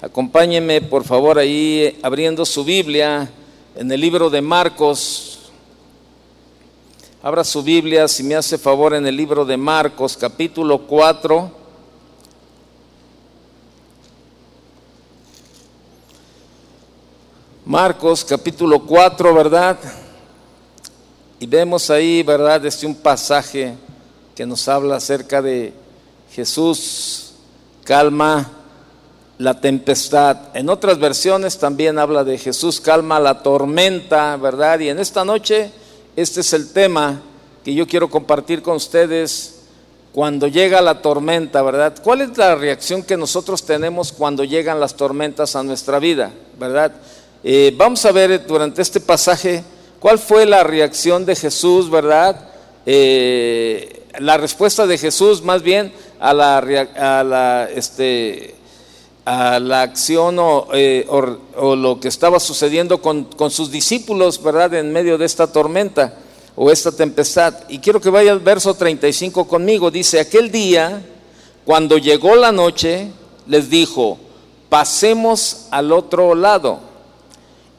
Acompáñenme por favor ahí abriendo su Biblia en el libro de Marcos. Abra su Biblia, si me hace favor, en el libro de Marcos, capítulo 4. Marcos, capítulo 4, ¿verdad? Y vemos ahí, ¿verdad? Este un pasaje que nos habla acerca de Jesús calma la tempestad. En otras versiones también habla de Jesús calma la tormenta, ¿verdad? Y en esta noche este es el tema que yo quiero compartir con ustedes cuando llega la tormenta, ¿verdad? ¿Cuál es la reacción que nosotros tenemos cuando llegan las tormentas a nuestra vida, ¿verdad? Eh, vamos a ver durante este pasaje cuál fue la reacción de Jesús, ¿verdad? Eh, la respuesta de Jesús más bien a la, a la este, a la acción eh, o, lo que estaba sucediendo con, con, sus discípulos, ¿verdad? En medio de esta tormenta o esta tempestad. Y quiero que vaya al verso 35 conmigo. Dice, aquel día, cuando llegó la noche, les dijo, pasemos al otro lado.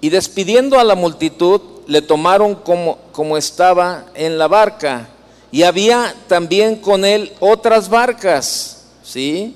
Y despidiendo a la multitud, le tomaron como, como estaba en la barca. Y había también con él otras barcas, ¿sí?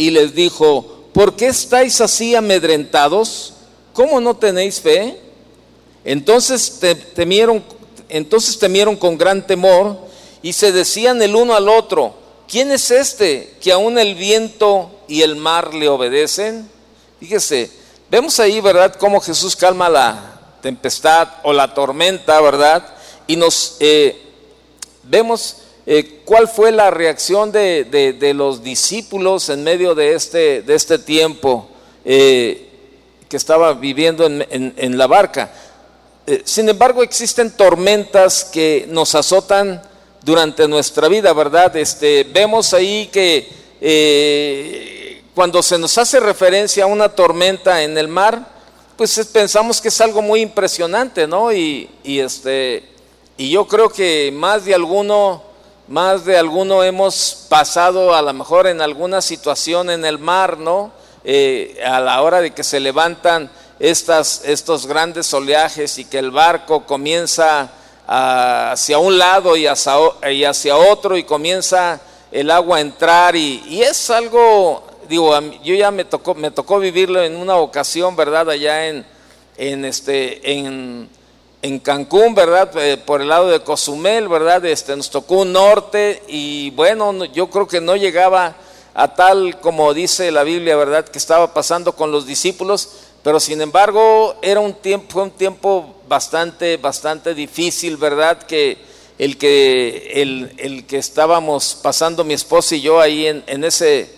y les dijo, ¿por qué estáis así amedrentados? ¿Cómo no tenéis fe? Entonces temieron, entonces temieron con gran temor y se decían el uno al otro, ¿quién es este que aún el viento y el mar le obedecen? Fíjese, vemos ahí, ¿verdad?, cómo Jesús calma la tempestad o la tormenta, ¿verdad? Y nos eh, vemos eh, cuál fue la reacción de, los discípulos en medio de este, de este tiempo eh, que estaba viviendo en, la barca. Eh, sin embargo, existen tormentas que nos azotan durante nuestra vida, ¿verdad? Este, vemos ahí que cuando se nos hace referencia a una tormenta en el mar, pues pensamos que es algo muy impresionante, ¿no? Y, este, y yo creo que más de alguno más de alguno hemos pasado a lo mejor en alguna situación en el mar, ¿no? Eh, a la hora de que se levantan estas, estos grandes oleajes y que el barco comienza hacia un lado y hacia, y hacia, otro y comienza el agua a entrar y, y, es algo, digo, yo ya me tocó, me tocó vivirlo en una ocasión, ¿verdad? Allá en, en, este, en, en Cancún, ¿verdad? Eh, por el lado de Cozumel, ¿verdad? Este, nos tocó un norte y bueno, yo creo que no llegaba a tal como dice la Biblia, ¿verdad? Que estaba pasando con los discípulos, pero sin embargo era un tiempo, un tiempo bastante, bastante difícil, ¿verdad? Que el que, el, que estábamos pasando mi esposa y yo ahí en, en, ese,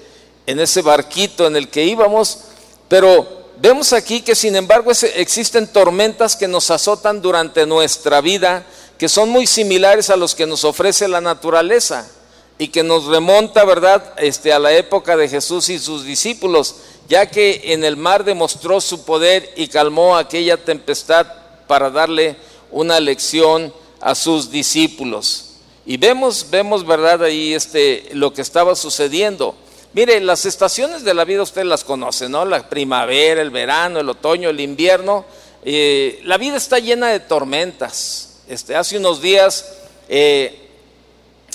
en ese barquito en el que íbamos, pero Vemos aquí que sin embargo existen tormentas que nos azotan durante nuestra vida, que son muy similares a los que nos ofrece la naturaleza y que nos remonta, ¿verdad?, este, a la época de Jesús y sus discípulos, ya que en el mar demostró su poder y calmó aquella tempestad para darle una lección a sus discípulos. Y vemos, vemos, ¿verdad?, ahí este, lo que estaba sucediendo. Mire, las estaciones de la vida usted las conoce, ¿no? La primavera, el verano, el otoño, el invierno. Eh, la vida está llena de tormentas. Este, hace unos días eh,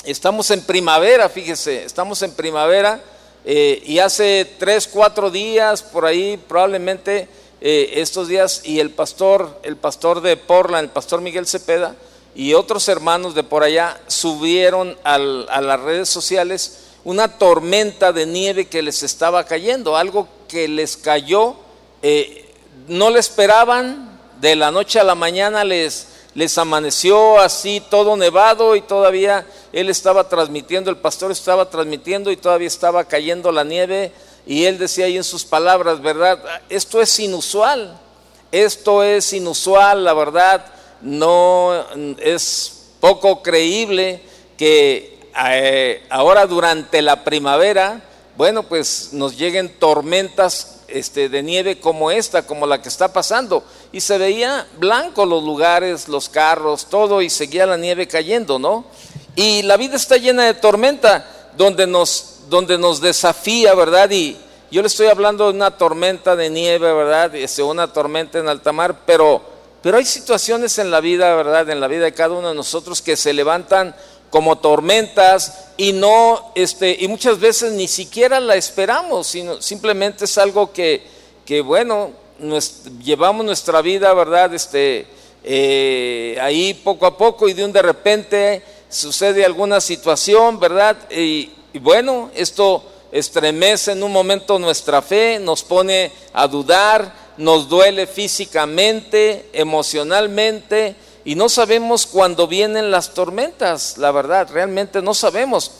estamos en primavera, fíjese, estamos en primavera eh, y hace tres, cuatro días por ahí probablemente estos días y el pastor, el pastor de Portland, el pastor Miguel Cepeda y otros hermanos de por allá subieron a las redes sociales una tormenta de nieve que les estaba cayendo, algo que les cayó, eh, no le esperaban, de la noche a la mañana les, les amaneció así todo nevado y todavía él estaba transmitiendo, el pastor estaba transmitiendo y todavía estaba cayendo la nieve y él decía ahí en sus palabras, ¿verdad? Esto es inusual, esto es inusual, la verdad, no es poco creíble que eh, ahora durante la primavera, bueno, pues nos lleguen tormentas este, de nieve como esta, como la que está pasando. Y se veía blanco los lugares, los carros, todo, y seguía la nieve cayendo, ¿no? Y la vida está llena de tormenta, donde nos, donde nos desafía, ¿verdad? Y yo le estoy hablando de una tormenta de nieve, ¿verdad? Este, una tormenta en alta mar, pero, pero hay situaciones en la vida, ¿verdad? En la vida de cada uno de nosotros que se levantan como tormentas y no, este, y muchas veces ni siquiera la esperamos, sino simplemente es algo que, que bueno, llevamos nuestra vida, ¿verdad? Este, eh, ahí poco a poco y de un de repente sucede alguna situación, ¿verdad? Y bueno, esto estremece en un momento nuestra fe, nos pone a dudar, nos duele físicamente, emocionalmente, y no sabemos cuándo vienen las tormentas, la verdad, realmente no sabemos.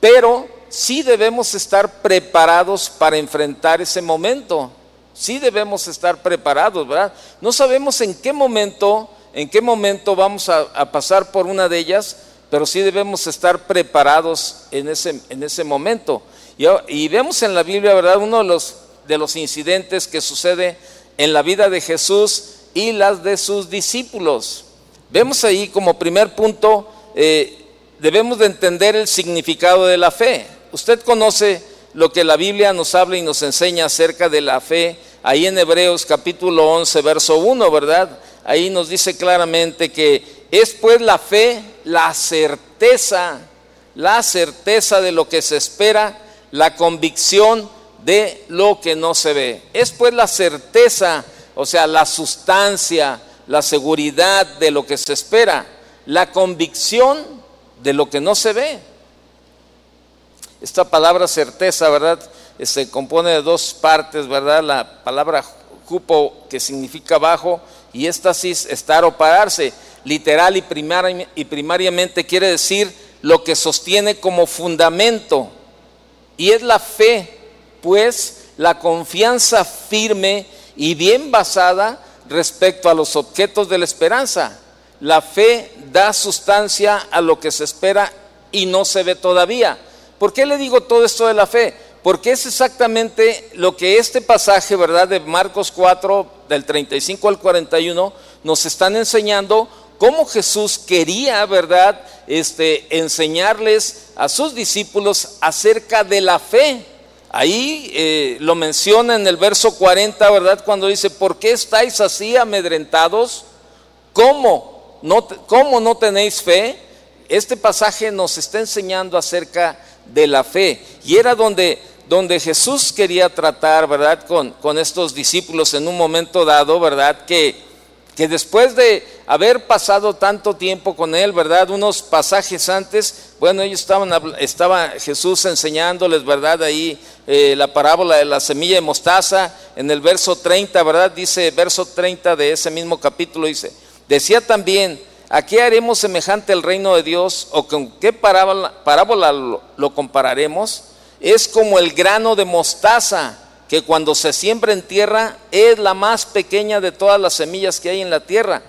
Pero sí debemos estar preparados para enfrentar ese momento. Sí debemos estar preparados, ¿verdad? No sabemos en qué momento, en qué momento vamos a, pasar por una de ellas, pero sí debemos estar preparados en ese, en ese momento. Y, y, vemos en la Biblia, ¿verdad? Uno de los, de los incidentes que sucede en la vida de Jesús y las de sus discípulos. Vemos ahí como primer punto, eh, debemos de entender el significado de la fe. Usted conoce lo que la Biblia nos habla y nos enseña acerca de la fe, ahí en Hebreos capítulo 11, verso 1, ¿verdad? Ahí nos dice claramente que es pues la fe, la certeza, la certeza de lo que se espera, la convicción de lo que no se ve. Es pues la certeza, o sea, la sustancia, la seguridad de lo que se espera, la convicción de lo que no se ve. Esta palabra certeza, ¿verdad? Se compone de dos partes, ¿verdad? La palabra cupo, que significa bajo, y éstasis, estar o pararse. Literal y, y primariamente quiere decir lo que sostiene como fundamento. Y es la fe, pues la confianza firme y bien basada respecto a los objetos de la esperanza. La fe da sustancia a lo que se espera y no se ve todavía. ¿Por qué le digo todo esto de la fe? Porque es exactamente lo que este pasaje, ¿verdad? De Marcos 4, del 35 al 41, nos están enseñando cómo Jesús quería, ¿verdad? Este, enseñarles a sus discípulos acerca de la fe. Ahí eh, lo menciona en el verso 40, ¿verdad? Cuando dice, ¿por qué estáis así amedrentados? ¿Cómo no, cómo no tenéis fe? Este pasaje nos está enseñando acerca de la fe. Y era donde, donde Jesús quería tratar, ¿verdad? Con, con estos discípulos en un momento dado, ¿verdad? Que que después de haber pasado tanto tiempo con él, ¿verdad? Unos pasajes antes, bueno, ellos estaban, estaba Jesús enseñándoles, ¿verdad? Ahí eh, la parábola de la semilla de mostaza, en el verso 30, ¿verdad? Dice, verso 30 de ese mismo capítulo, dice, decía también, ¿a qué haremos semejante el reino de Dios? ¿O con qué parábola, parábola lo compararemos? Es como el grano de mostaza que cuando se siembra en tierra es la más pequeña de todas las semillas que hay en la tierra,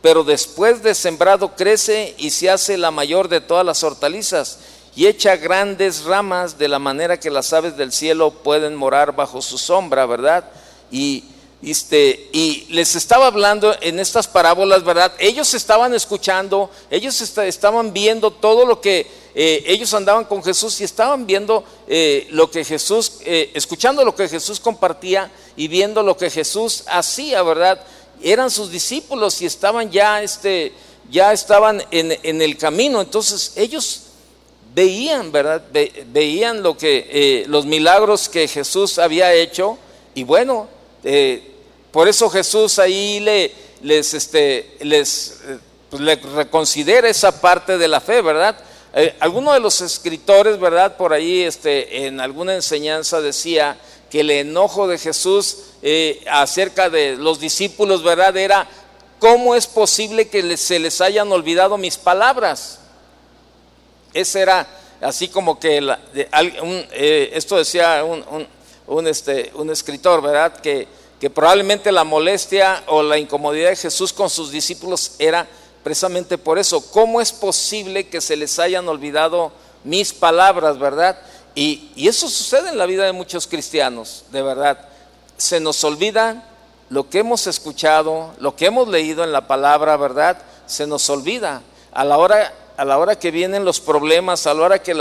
pero después de sembrado crece y se hace la mayor de todas las hortalizas y echa grandes ramas de la manera que las aves del cielo pueden morar bajo su sombra, ¿verdad? Y este, y les estaba hablando en estas parábolas, ¿verdad? Ellos estaban escuchando, ellos estaban viendo todo lo que eh, ellos andaban con Jesús y estaban viendo eh, lo que Jesús, eh, escuchando lo que Jesús compartía y viendo lo que Jesús hacía, ¿verdad? Eran sus discípulos y estaban ya, este, ya estaban en, en el camino. Entonces ellos veían, ¿verdad? veían lo que, los milagros que Jesús había hecho y bueno, por eso Jesús ahí le, les, este, eh, pues, reconsidera esa parte de la fe, ¿verdad? Eh, alguno de los escritores, ¿verdad? Por ahí este, en alguna enseñanza decía que el enojo de Jesús eh, acerca de los discípulos, ¿verdad? Era, ¿cómo es posible que se les hayan olvidado mis palabras? Ese era así como que, esto decía este, un escritor, ¿verdad? Que, que probablemente la molestia o la incomodidad de Jesús con sus discípulos era precisamente por eso. ¿Cómo es posible que se les hayan olvidado mis palabras, verdad? Y, eso sucede en la vida de muchos cristianos, de verdad. Se nos olvida lo que hemos escuchado, lo que hemos leído en la palabra, ¿verdad? Se nos olvida. A la hora, a la hora que vienen los problemas, a la hora que,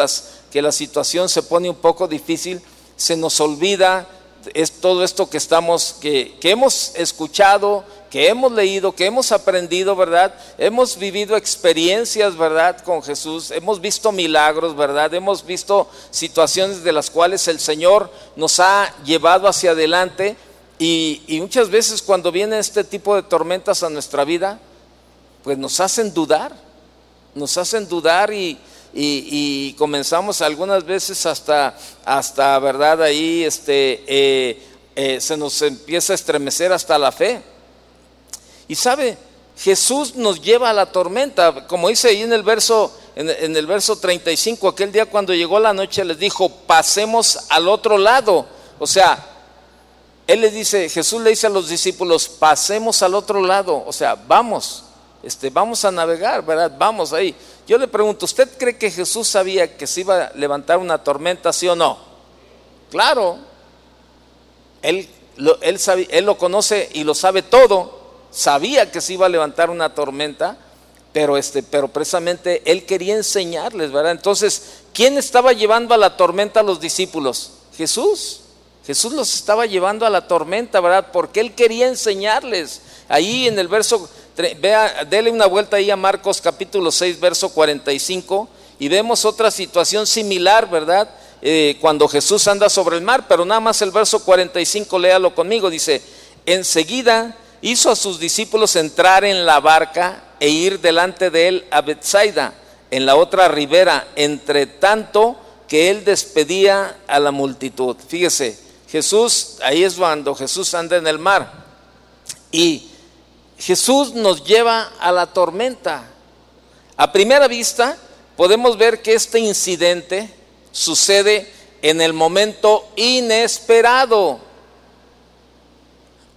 que la situación se pone un poco difícil, se nos olvida es todo esto que estamos, que, que hemos escuchado, que hemos leído, que hemos aprendido, ¿verdad? Hemos vivido experiencias, ¿verdad? Con Jesús, hemos visto milagros, ¿verdad? Hemos visto situaciones de las cuales el Señor nos ha llevado hacia adelante y, y muchas veces cuando viene este tipo de tormentas a nuestra vida, pues nos hacen dudar, nos hacen dudar y, y, comenzamos algunas veces hasta, hasta ¿verdad? Ahí este, eh, eh, se nos empieza a estremecer hasta la fe. Y sabe, Jesús nos lleva a la tormenta, como dice ahí en el verso, en, el verso 35, aquel día cuando llegó la noche les dijo, pasemos al otro lado. O sea, él le dice, Jesús le dice a los discípulos, pasemos al otro lado, o sea, vamos, este, vamos a navegar, ¿verdad? Vamos ahí. Yo le pregunto, ¿usted cree que Jesús sabía que se iba a levantar una tormenta, sí o no? Claro, él lo, él, él lo conoce y lo sabe todo, sabía que se iba a levantar una tormenta, pero, este, pero precisamente él quería enseñarles, ¿verdad? Entonces, ¿quién estaba llevando a la tormenta a los discípulos? Jesús. Jesús los estaba llevando a la tormenta, ¿verdad? Porque él quería enseñarles. Ahí en el verso Vea, dele una vuelta ahí a Marcos capítulo 6, verso 45, y vemos otra situación similar, ¿verdad? Eh, cuando Jesús anda sobre el mar, pero nada más el verso 45, léalo conmigo, dice, enseguida hizo a sus discípulos entrar en la barca e ir delante de él a Bethsaida, en la otra ribera, entre tanto que él despedía a la multitud. Fíjese, Jesús, ahí es cuando Jesús anda en el mar. Y Jesús nos lleva a la tormenta. A primera vista podemos ver que este incidente sucede en el momento inesperado.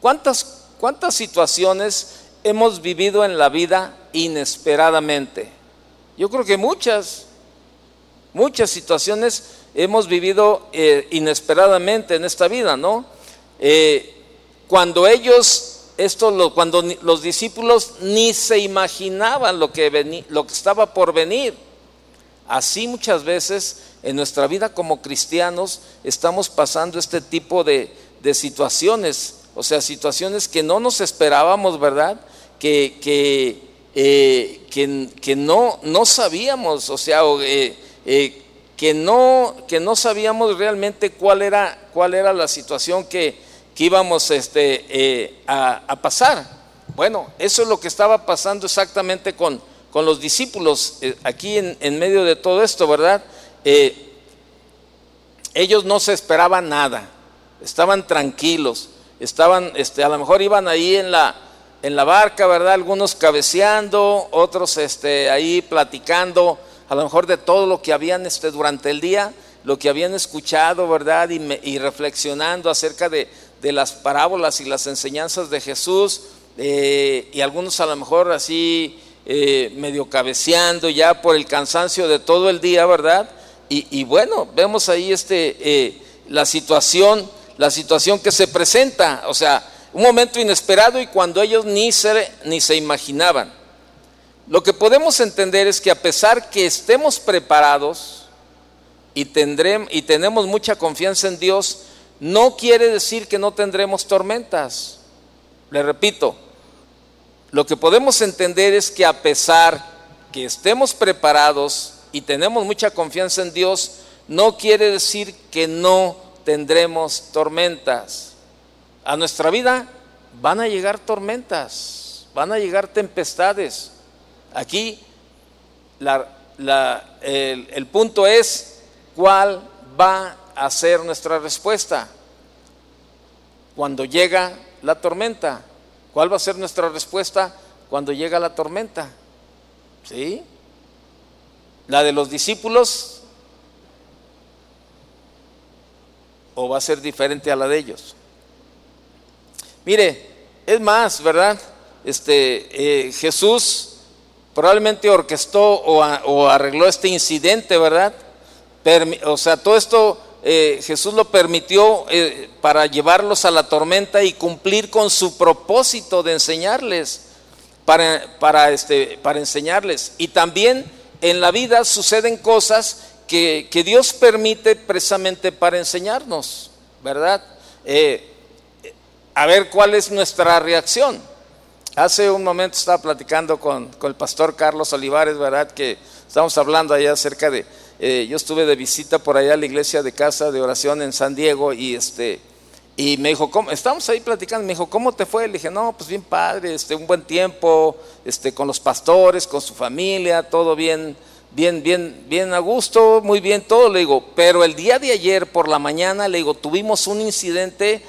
¿Cuántas, cuántas situaciones hemos vivido en la vida inesperadamente? Yo creo que muchas, muchas situaciones hemos vivido eh, inesperadamente en esta vida, ¿no? Eh, cuando ellos esto cuando los discípulos ni se imaginaban lo que, lo que estaba por venir. Así muchas veces en nuestra vida como cristianos estamos pasando este tipo de, situaciones, o sea, situaciones que no nos esperábamos, ¿verdad? Que, que, eh, que, no, no sabíamos, o sea, eh, eh, que, no, que no sabíamos realmente cuál era, cuál era la situación que, que íbamos este, eh, a, pasar. Bueno, eso es lo que estaba pasando exactamente con, con los discípulos eh, aquí en, medio de todo esto, ¿verdad? Eh, ellos no se esperaban nada, estaban tranquilos, estaban, este, a lo mejor iban ahí en la, en la barca, ¿verdad? Algunos cabeceando, otros este, ahí platicando, a lo mejor de todo lo que habían este, durante el día, lo que habían escuchado, ¿verdad? Y, y reflexionando acerca de, de las parábolas y las enseñanzas de Jesús, eh, y algunos a lo mejor así eh, medio cabeceando ya por el cansancio de todo el día, ¿verdad? Y, bueno, vemos ahí este, eh, la situación, la situación que se presenta, o sea, un momento inesperado y cuando ellos ni se, ni se imaginaban. Lo que podemos entender es que a pesar que estemos preparados y, tendremos, y tenemos mucha confianza en Dios, no quiere decir que no tendremos tormentas. Le repito, lo que podemos entender es que a pesar que estemos preparados y tenemos mucha confianza en Dios, no quiere decir que no tendremos tormentas. A nuestra vida van a llegar tormentas, van a llegar tempestades. Aquí el punto es cuál va a ser nuestra respuesta cuando llega la tormenta? ¿Cuál va a ser nuestra respuesta cuando llega la tormenta? ¿Sí? La de los discípulos o va a ser diferente a la de ellos. Mire, es más, ¿verdad? Este, eh, Jesús probablemente orquestó o, arregló este incidente, ¿verdad? O sea, todo esto eh, Jesús lo permitió eh, para llevarlos a la tormenta y cumplir con su propósito de enseñarles, para, para, este, para enseñarles. Y también en la vida suceden cosas que, Dios permite precisamente para enseñarnos, ¿verdad? Eh, a ver cuál es nuestra reacción. Hace un momento estaba platicando con, el pastor Carlos Olivares, ¿verdad? Que estamos hablando allá acerca de, eh, yo estuve de visita por allá a la iglesia de casa de oración en San Diego y este, y me dijo, ¿cómo? Estamos ahí platicando, me dijo, ¿cómo te fue? Le dije, no, pues bien padre, este, un buen tiempo, este, con los pastores, con su familia, todo bien, bien, bien, bien a gusto, muy bien todo, le digo, pero el día de ayer por la mañana, le digo, tuvimos un incidente,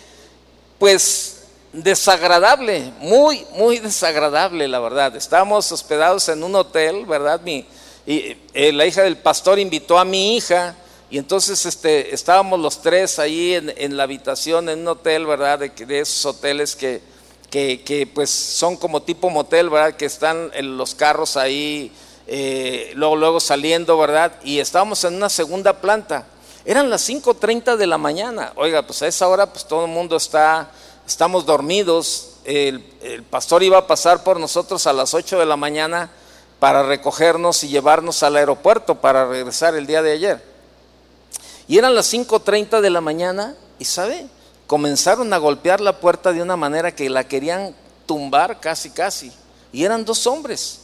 pues desagradable, muy, muy desagradable, la verdad. Estábamos hospedados en un hotel, ¿verdad? Mi, y, eh, la hija del pastor invitó a mi hija y entonces este, estábamos los tres ahí en, la habitación, en un hotel, ¿verdad? De, esos hoteles que, que, pues son como tipo motel, ¿verdad? Que están en los carros ahí, eh, luego, luego saliendo, ¿verdad? Y estábamos en una segunda planta. Eran las 5.30 de la mañana. Oiga, pues a esa hora pues todo el mundo está estamos dormidos, el, pastor iba a pasar por nosotros a las 8 de la mañana para recogernos y llevarnos al aeropuerto para regresar el día de ayer. Y eran las 5.30 de la mañana y, ¿sabe? Comenzaron a golpear la puerta de una manera que la querían tumbar casi, casi. Y eran dos hombres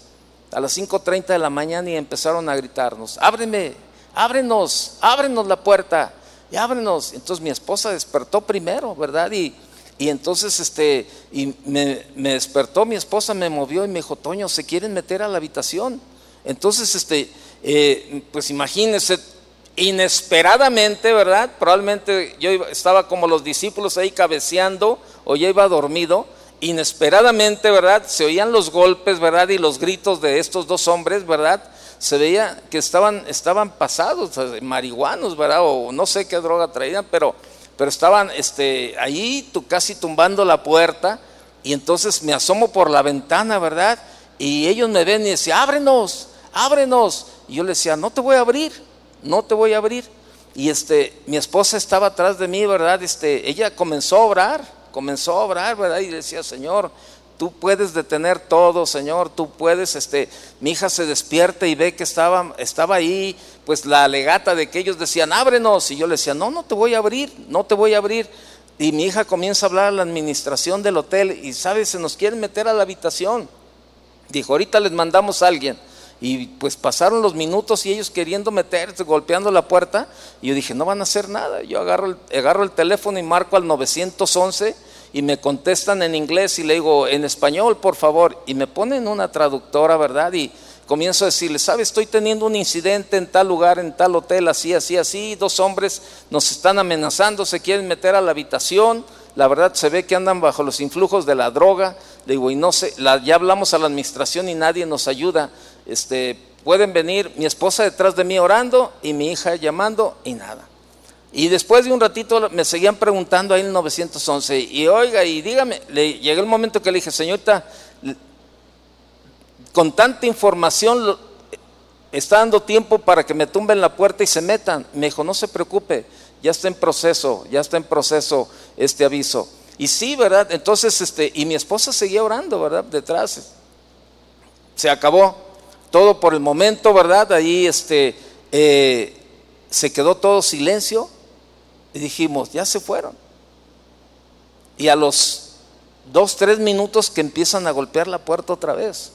a las 5.30 de la mañana y empezaron a gritarnos, ábreme, ábrenos, ábrenos la puerta, y ábrenos. Entonces mi esposa despertó primero, ¿verdad? Y y entonces este, y me, despertó mi esposa, me movió y me dijo, Toño, se quieren meter a la habitación. Entonces, este, eh, pues imagínense, inesperadamente, ¿verdad? Probablemente yo estaba como los discípulos ahí cabeceando o ya iba dormido. Inesperadamente, ¿verdad? Se oían los golpes, ¿verdad? Y los gritos de estos dos hombres, ¿verdad? Se veía que estaban, estaban pasados, marihuanos, ¿verdad? O no sé qué droga traían, pero pero estaban este, ahí casi tumbando la puerta y entonces me asomo por la ventana, ¿verdad? Y ellos me ven y decían, ábrenos, ábrenos. Y yo le decía, no te voy a abrir, no te voy a abrir. Y este, mi esposa estaba atrás de mí, ¿verdad? Este, ella comenzó a obrar, comenzó a obrar, ¿verdad? Y decía, Señor, tú puedes detener todo, Señor, tú puedes, este, mi hija se despierta y ve que estaba, estaba ahí, pues la alegata de que ellos decían, ábrenos, y yo le decía, no, no te voy a abrir, no te voy a abrir. Y mi hija comienza a hablar a la administración del hotel y, ¿sabes? Se nos quieren meter a la habitación. Dijo, ahorita les mandamos a alguien. Y pues pasaron los minutos y ellos queriendo meterse, golpeando la puerta. Y yo dije, no van a hacer nada. Yo agarro el, agarro el teléfono y marco al 911 y me contestan en inglés y le digo, en español, por favor, y me ponen una traductora, ¿verdad? Y comienzo a decirle, ¿sabes? Estoy teniendo un incidente en tal lugar, en tal hotel, así, así, así, dos hombres nos están amenazando, se quieren meter a la habitación, la verdad se ve que andan bajo los influjos de la droga, le digo, y no sé, ya hablamos a la administración y nadie nos ayuda, este, pueden venir mi esposa detrás de mí orando y mi hija llamando y nada. Y después de un ratito me seguían preguntando ahí en el 911, y oiga, y dígame, le, llegó el momento que le dije, señorita, con tanta información está dando tiempo para que me tumben la puerta y se metan. Me dijo, no se preocupe, ya está en proceso, ya está en proceso este aviso. Y sí, ¿verdad? Entonces, este, y mi esposa seguía orando, ¿verdad? Detrás. Se acabó todo por el momento, ¿verdad? Ahí este, eh, se quedó todo silencio y dijimos, ya se fueron. Y a los dos, tres minutos que empiezan a golpear la puerta otra vez.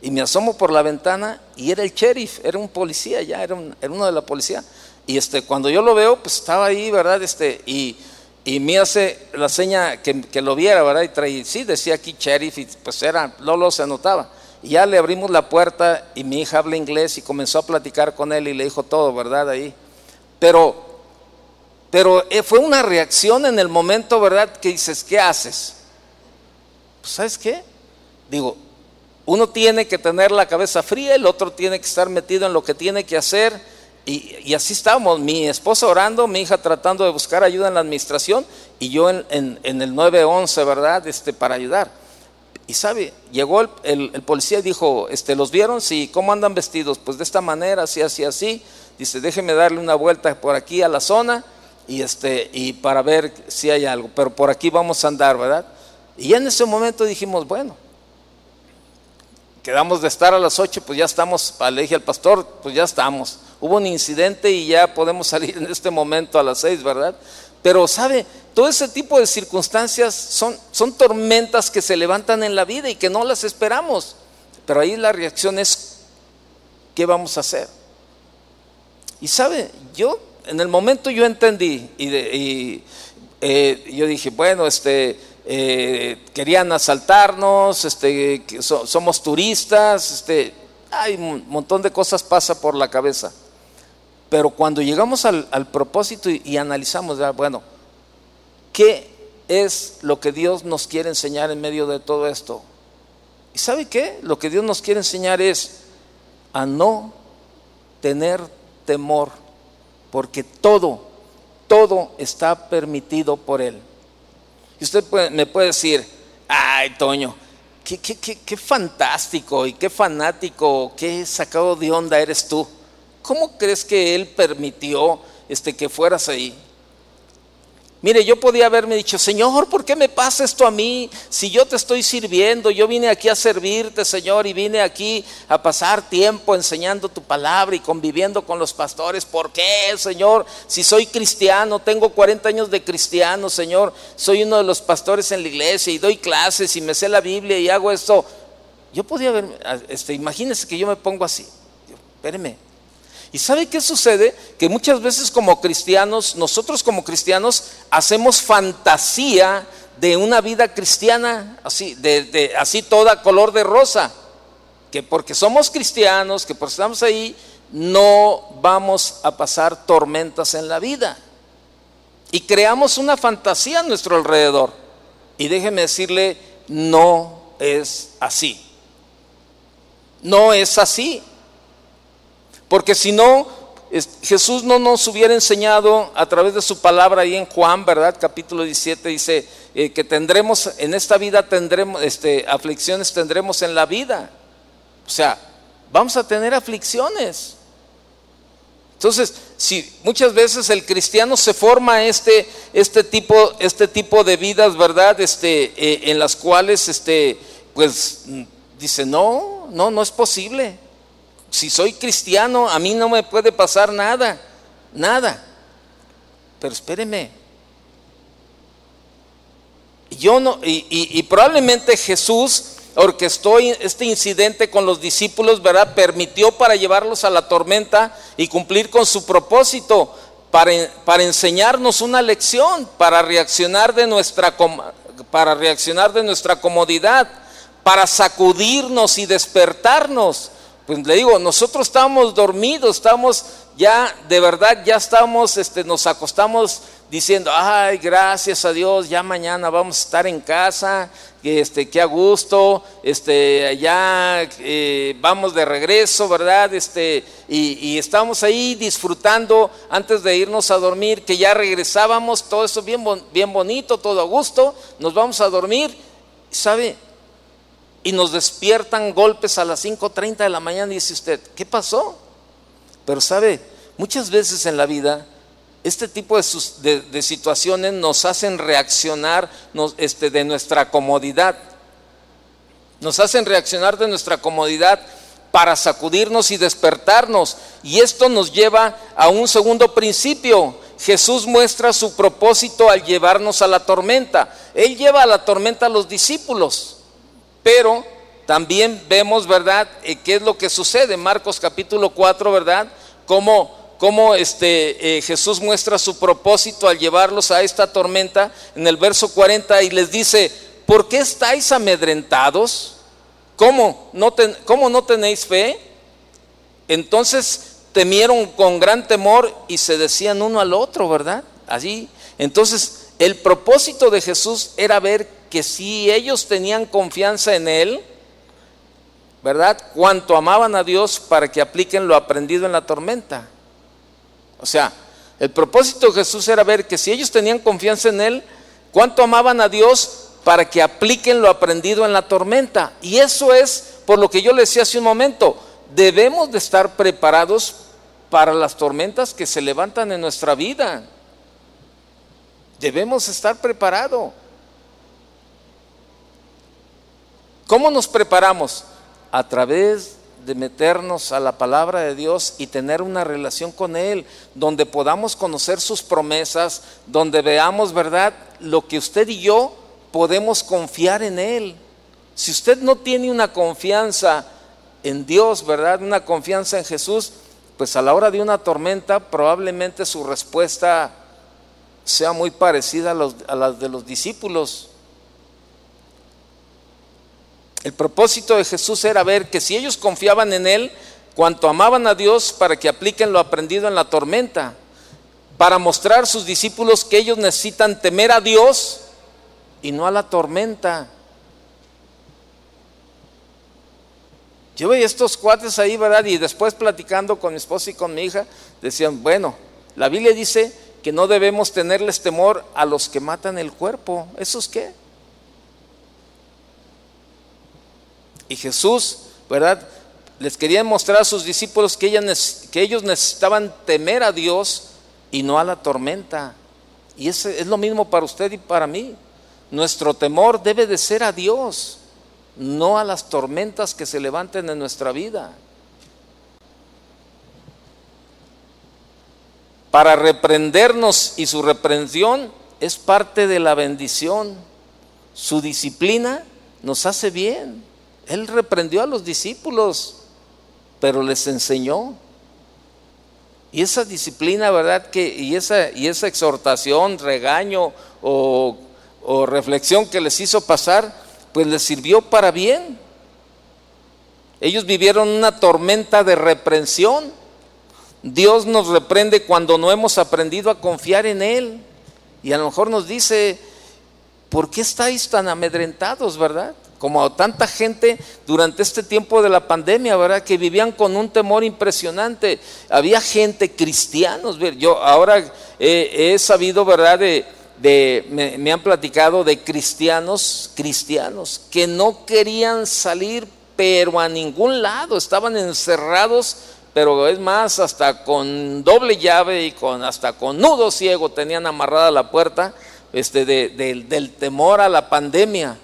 Y me asomo por la ventana y era el sheriff, era un policía ya, era, uno de la policía. Y este, cuando yo lo veo, pues estaba ahí, ¿verdad? Este, y, y me hace la seña que, lo viera, ¿verdad? Y traí, sí, decía aquí sheriff, y pues era, Lolo se notaba. Y ya le abrimos la puerta y mi hija habla inglés y comenzó a platicar con él y le dijo todo, ¿verdad? Ahí. Pero pero eh, fue una reacción en el momento, ¿verdad? Que dices, ¿qué haces? Pues ¿sabes qué? Digo, uno tiene que tener la cabeza fría, el otro tiene que estar metido en lo que tiene que hacer Y, así estábamos, mi esposa orando, mi hija tratando de buscar ayuda en la administración y yo en, en, el 911, ¿verdad? Este, para ayudar. Y sabe, llegó el, policía y dijo, este, ¿los vieron? Sí, ¿cómo andan vestidos? Pues de esta manera, así, así, así. Dice, déjeme darle una vuelta por aquí a la zona y, este, y para ver si hay algo, pero por aquí vamos a andar, ¿verdad? Y en ese momento dijimos, bueno, quedamos de estar a las 8, pues ya estamos, le dije al pastor, pues ya estamos. Hubo un incidente y ya podemos salir en este momento a las 6, ¿verdad? Pero, ¿sabe? Todo ese tipo de circunstancias son, son tormentas que se levantan en la vida y que no las esperamos. Pero ahí la reacción es, ¿qué vamos a hacer? Y sabe, yo en el momento yo entendí y, eh, yo dije, bueno, este, eh, querían asaltarnos, este, somos turistas, este, hay un montón de cosas pasa por la cabeza. Pero cuando llegamos al, propósito y, analizamos, bueno, ¿qué es lo que Dios nos quiere enseñar en medio de todo esto? ¿Y sabe qué? Lo que Dios nos quiere enseñar es a no tener temor, porque todo, todo está permitido por Él. Y usted me puede decir, ay, Toño, qué, qué, qué, qué fantástico y qué fanático, qué sacado de onda eres tú. ¿Cómo crees que Él permitió este, que fueras ahí? Mire, yo podía haberme dicho, Señor, ¿por qué me pasa esto a mí? Si yo te estoy sirviendo, yo vine aquí a servirte, Señor, y vine aquí a pasar tiempo enseñando tu palabra y conviviendo con los pastores. ¿Por qué, Señor? Si soy cristiano, tengo 40 años de cristiano, Señor, soy uno de los pastores en la iglesia y doy clases y me sé la Biblia y hago esto. Yo podía haber, este, imagínese que yo me pongo así. ¿Y sabe qué sucede? Que muchas veces como cristianos, nosotros como cristianos hacemos fantasía de una vida cristiana así, de, así toda color de rosa. Que porque somos cristianos, que porque estamos ahí, no vamos a pasar tormentas en la vida. Y creamos una fantasía a nuestro alrededor. Y déjeme decirle, no es así. No es así. Porque si no, Jesús no nos hubiera enseñado a través de su palabra ahí en Juan, ¿verdad? Capítulo 17 dice eh, que tendremos, en esta vida tendremos, este, aflicciones tendremos en la vida. O sea, vamos a tener aflicciones. Entonces, si muchas veces el cristiano se forma este, este, tipo, este tipo de vidas, ¿verdad? Este, eh, en las cuales, este, pues, dice, no, no, no es posible si soy cristiano, a mí no me puede pasar nada, nada. Pero espéreme. Yo no, y, probablemente Jesús orquestó este incidente con los discípulos, ¿verdad? Permitió para llevarlos a la tormenta y cumplir con su propósito, para, para enseñarnos una lección, para reaccionar de nuestra para reaccionar de nuestra comodidad, para sacudirnos y despertarnos pues le digo, nosotros estamos dormidos, estamos ya, de verdad, ya estamos, este, nos acostamos diciendo, ay, gracias a Dios, ya mañana vamos a estar en casa, este, qué a gusto, este, ya eh, vamos de regreso, ¿verdad? Este, y, estamos ahí disfrutando antes de irnos a dormir, que ya regresábamos, todo eso bien, bien bonito, todo a gusto, nos vamos a dormir, ¿sabe? Y nos despiertan golpes a las 5.30 de la mañana y dice usted, ¿qué pasó? Pero sabe, muchas veces en la vida este tipo de, situaciones nos hacen reaccionar este, de nuestra comodidad. Nos hacen reaccionar de nuestra comodidad para sacudirnos y despertarnos. Y esto nos lleva a un segundo principio. Jesús muestra su propósito al llevarnos a la tormenta. Él lleva a la tormenta a los discípulos. Pero también vemos, ¿verdad?, eh, qué es lo que sucede. Marcos capítulo 4, ¿verdad? Cómo, cómo este, eh, Jesús muestra su propósito al llevarlos a esta tormenta en el verso 40 y les dice, ¿por qué estáis amedrentados? ¿Cómo no, ¿Cómo no tenéis fe? Entonces temieron con gran temor y se decían uno al otro, ¿verdad? Allí. Entonces, el propósito de Jesús era ver que si ellos tenían confianza en Él, ¿verdad? Cuanto amaban a Dios para que apliquen lo aprendido en la tormenta. O sea, el propósito de Jesús era ver que si ellos tenían confianza en Él, cuánto amaban a Dios para que apliquen lo aprendido en la tormenta. Y eso es por lo que yo le decía hace un momento, debemos de estar preparados para las tormentas que se levantan en nuestra vida. Debemos estar preparados. ¿Cómo nos preparamos? A través de meternos a la palabra de Dios y tener una relación con Él, donde podamos conocer sus promesas, donde veamos, ¿verdad?, lo que usted y yo podemos confiar en Él. Si usted no tiene una confianza en Dios, ¿verdad?, una confianza en Jesús, pues a la hora de una tormenta probablemente su respuesta sea muy parecida a, los, a las de los discípulos. El propósito de Jesús era ver que si ellos confiaban en Él, cuanto amaban a Dios para que apliquen lo aprendido en la tormenta, para mostrar a sus discípulos que ellos necesitan temer a Dios y no a la tormenta. Yo veía estos cuates ahí, ¿verdad? Y después platicando con mi esposa y con mi hija, decían, bueno, la Biblia dice que no debemos tenerles temor a los que matan el cuerpo. ¿Esos qué? Y Jesús, ¿verdad? Les quería mostrar a sus discípulos que, ellos necesitaban temer a Dios y no a la tormenta. Y es lo mismo para usted y para mí. Nuestro temor debe de ser a Dios, no a las tormentas que se levanten en nuestra vida. Para reprendernos y su reprensión es parte de la bendición. Su disciplina nos hace bien. Él reprendió a los discípulos, pero les enseñó. Y esa disciplina, ¿verdad? Que, y, esa, y esa exhortación, regaño o, o reflexión que les hizo pasar, pues les sirvió para bien. Ellos vivieron una tormenta de reprensión. Dios nos reprende cuando no hemos aprendido a confiar en Él. Y a lo mejor nos dice, ¿por qué estáis tan amedrentados, verdad? Como tanta gente durante este tiempo de la pandemia, ¿verdad? Que vivían con un temor impresionante. Había gente, cristianos, yo ahora he sabido, ¿verdad? De, me, me han platicado de cristianos, cristianos, que no querían salir, pero a ningún lado, estaban encerrados pero es más, hasta con doble llave y con hasta con nudo ciego tenían amarrada la puerta este, del temor a la pandemia.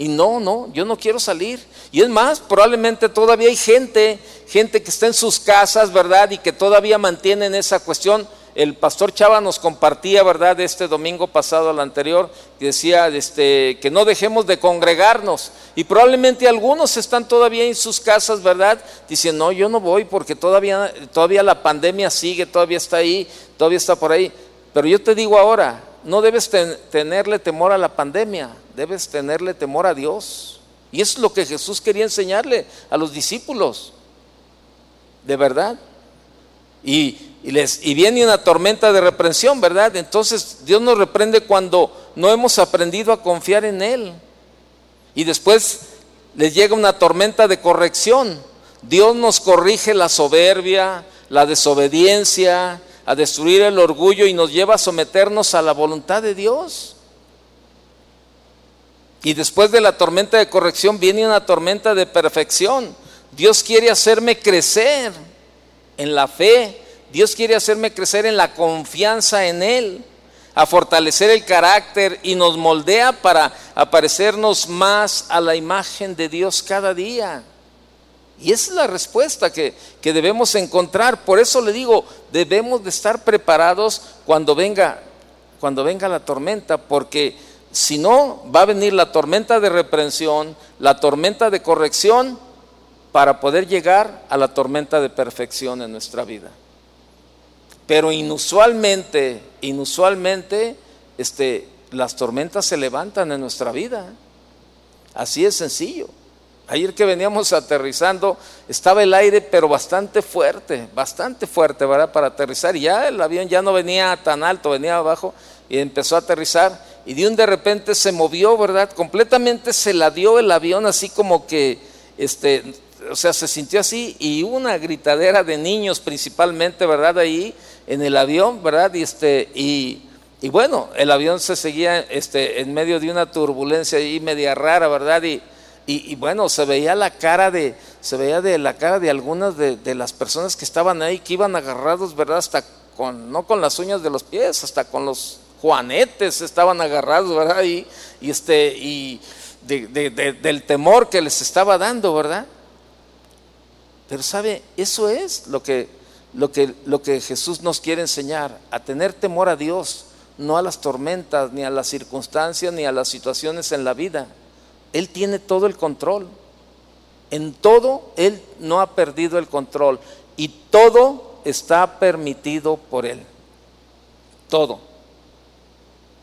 Y no, no, yo no quiero salir. Y es más, probablemente todavía hay gente, gente que está en sus casas, ¿verdad? Y que todavía mantienen esa cuestión. El pastor Chava nos compartía, ¿verdad? Este domingo pasado al anterior, que decía este, que no dejemos de congregarnos. Y probablemente algunos están todavía en sus casas, ¿verdad? Dicen, no, yo no voy porque todavía, todavía la pandemia sigue, todavía está ahí, todavía está por ahí. Pero yo te digo ahora, no debes tenerle temor a la pandemia, debes tenerle temor a Dios. Y es lo que Jesús quería enseñarle a los discípulos, de verdad. Y, les, y viene una tormenta de reprensión, ¿verdad? Entonces Dios nos reprende cuando no hemos aprendido a confiar en Él. Y después les llega una tormenta de corrección. Dios nos corrige la soberbia, la desobediencia, a destruir el orgullo y nos lleva a someternos a la voluntad de Dios. Y después de la tormenta de corrección viene una tormenta de perfección. Dios quiere hacerme crecer en la fe. Dios quiere hacerme crecer en la confianza en Él, a fortalecer el carácter y nos moldea para aparecernos más a la imagen de Dios cada día. Y esa es la respuesta que, debemos encontrar. Por eso le digo, debemos de estar preparados cuando venga, cuando venga la tormenta, porque si no, va a venir la tormenta de reprensión, la tormenta de corrección, para poder llegar a la tormenta de perfección en nuestra vida. Pero inusualmente, inusualmente, este, las tormentas se levantan en nuestra vida. Así es sencillo. Ayer que veníamos aterrizando, estaba el aire, pero bastante fuerte, bastante fuerte, ¿verdad? Para aterrizar. Y ya el avión ya no venía tan alto, venía abajo y empezó a aterrizar. Y de un de repente se movió, ¿verdad? Completamente se la dio el avión, así como que, este, o sea, se sintió así. Y una gritadera de niños, principalmente, ¿verdad? Ahí en el avión, ¿verdad? Y, este, y, bueno, el avión se seguía este, en medio de una turbulencia ahí media rara, ¿verdad? Y, y, bueno, se veía la cara de, se veía de la cara de algunas de, de, las personas que estaban ahí, que iban agarrados, ¿verdad? Hasta con, no con las uñas de los pies, hasta con los juanetes estaban agarrados, ¿verdad? Y, este, y del temor que les estaba dando, ¿verdad? Pero sabe, eso es lo que, lo que, lo que Jesús nos quiere enseñar, a tener temor a Dios, no a las tormentas, ni a las circunstancias, ni a las situaciones en la vida. Él tiene todo el control. En todo Él no ha perdido el control y todo está permitido por Él. Todo.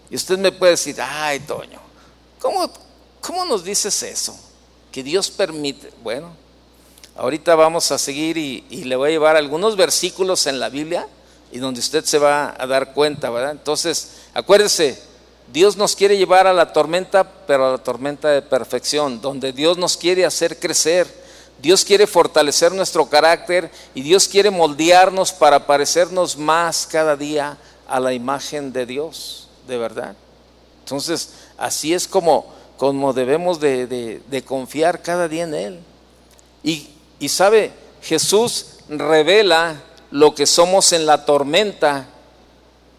Y usted me puede decir, ay, Toño, ¿cómo, cómo nos dices eso? Que Dios permite. Bueno, Ahorita vamos a seguir y, le voy a llevar algunos versículos en la Biblia y donde usted se va a dar cuenta, ¿verdad? Entonces, acuérdese, Dios nos quiere llevar a la tormenta, pero a la tormenta de perfección, donde Dios nos quiere hacer crecer, Dios quiere fortalecer nuestro carácter y Dios quiere moldearnos para parecernos más cada día a la imagen de Dios, de verdad. Entonces, así es como, como debemos de, de confiar cada día en Él. Y y sabe, Jesús revela lo que somos en la tormenta.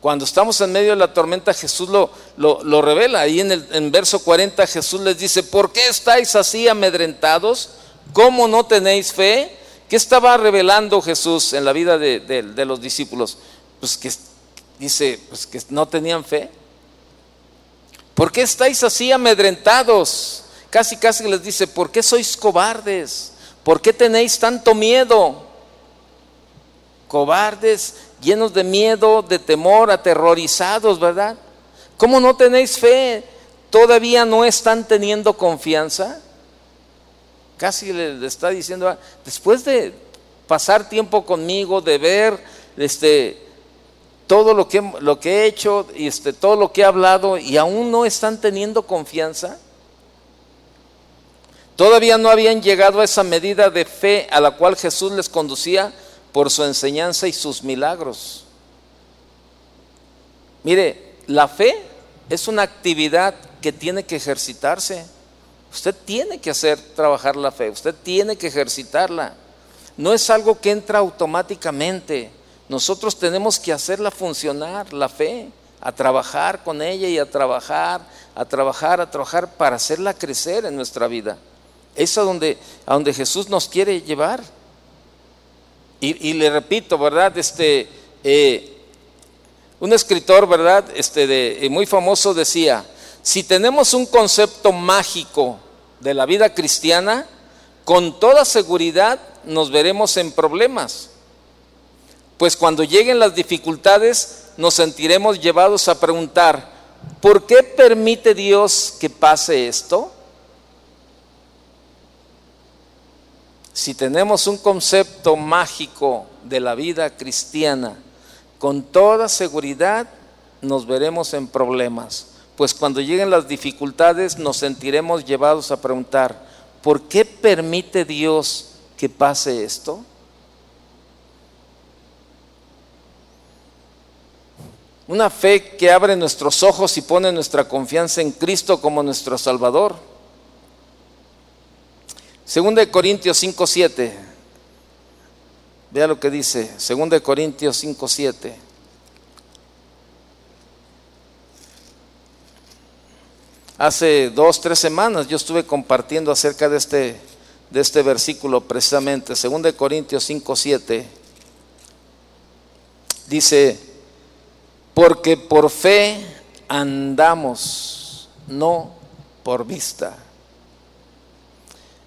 Cuando estamos en medio de la tormenta, Jesús lo, lo, revela. Ahí en el en verso 40 Jesús les dice, ¿por qué estáis así amedrentados? ¿Cómo no tenéis fe? ¿Qué estaba revelando Jesús en la vida de, de los discípulos? Pues que dice, pues que no tenían fe. ¿Por qué estáis así amedrentados? Casi, casi les dice, ¿por qué sois cobardes? ¿Por qué tenéis tanto miedo? Cobardes, llenos de miedo, de temor, aterrorizados, ¿verdad? ¿Cómo no tenéis fe? ¿Todavía no están teniendo confianza? Casi le, está diciendo, ah, después de pasar tiempo conmigo, de ver este, todo lo que, lo que he hecho y este, todo lo que he hablado y aún no están teniendo confianza. Todavía no habían llegado a esa medida de fe a la cual Jesús les conducía por su enseñanza y sus milagros. Mire, la fe es una actividad que tiene que ejercitarse. Usted tiene que hacer trabajar la fe, usted tiene que ejercitarla. No es algo que entra automáticamente. Nosotros tenemos que hacerla funcionar, la fe, a trabajar con ella y a trabajar, a trabajar, a trabajar para hacerla crecer en nuestra vida. Es a donde, a donde Jesús nos quiere llevar. Y, le repito, ¿verdad? Este, eh, un escritor, ¿verdad? Este, de, eh, muy famoso decía, si tenemos un concepto mágico de la vida cristiana, con toda seguridad nos veremos en problemas. Pues cuando lleguen las dificultades, nos sentiremos llevados a preguntar, ¿por qué permite Dios que pase esto? Si tenemos un concepto mágico de la vida cristiana, con toda seguridad nos veremos en problemas, pues cuando lleguen las dificultades nos sentiremos llevados a preguntar, ¿por qué permite Dios que pase esto? Una fe que abre nuestros ojos y pone nuestra confianza en Cristo como nuestro Salvador Segunda de Corintios 5:7. Vea lo que dice, Segunda de Corintios 5:7. Hace dos, tres semanas yo estuve compartiendo acerca de este, de este versículo precisamente, Segunda de Corintios 5:7. Dice, porque por fe andamos, no por vista.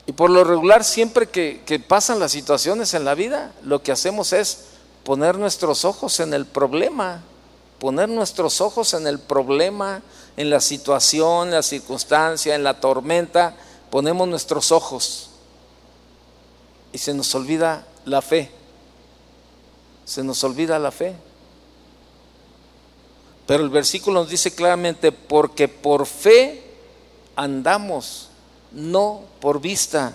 Y por lo regular, siempre que, pasan las situaciones en la vida, lo que hacemos es poner nuestros ojos en el problema, poner nuestros ojos en el problema, en la situación, en la circunstancia, en la tormenta, ponemos nuestros ojos y se nos olvida la fe, se nos olvida la fe. Pero el versículo nos dice claramente, porque por fe andamos no por vista.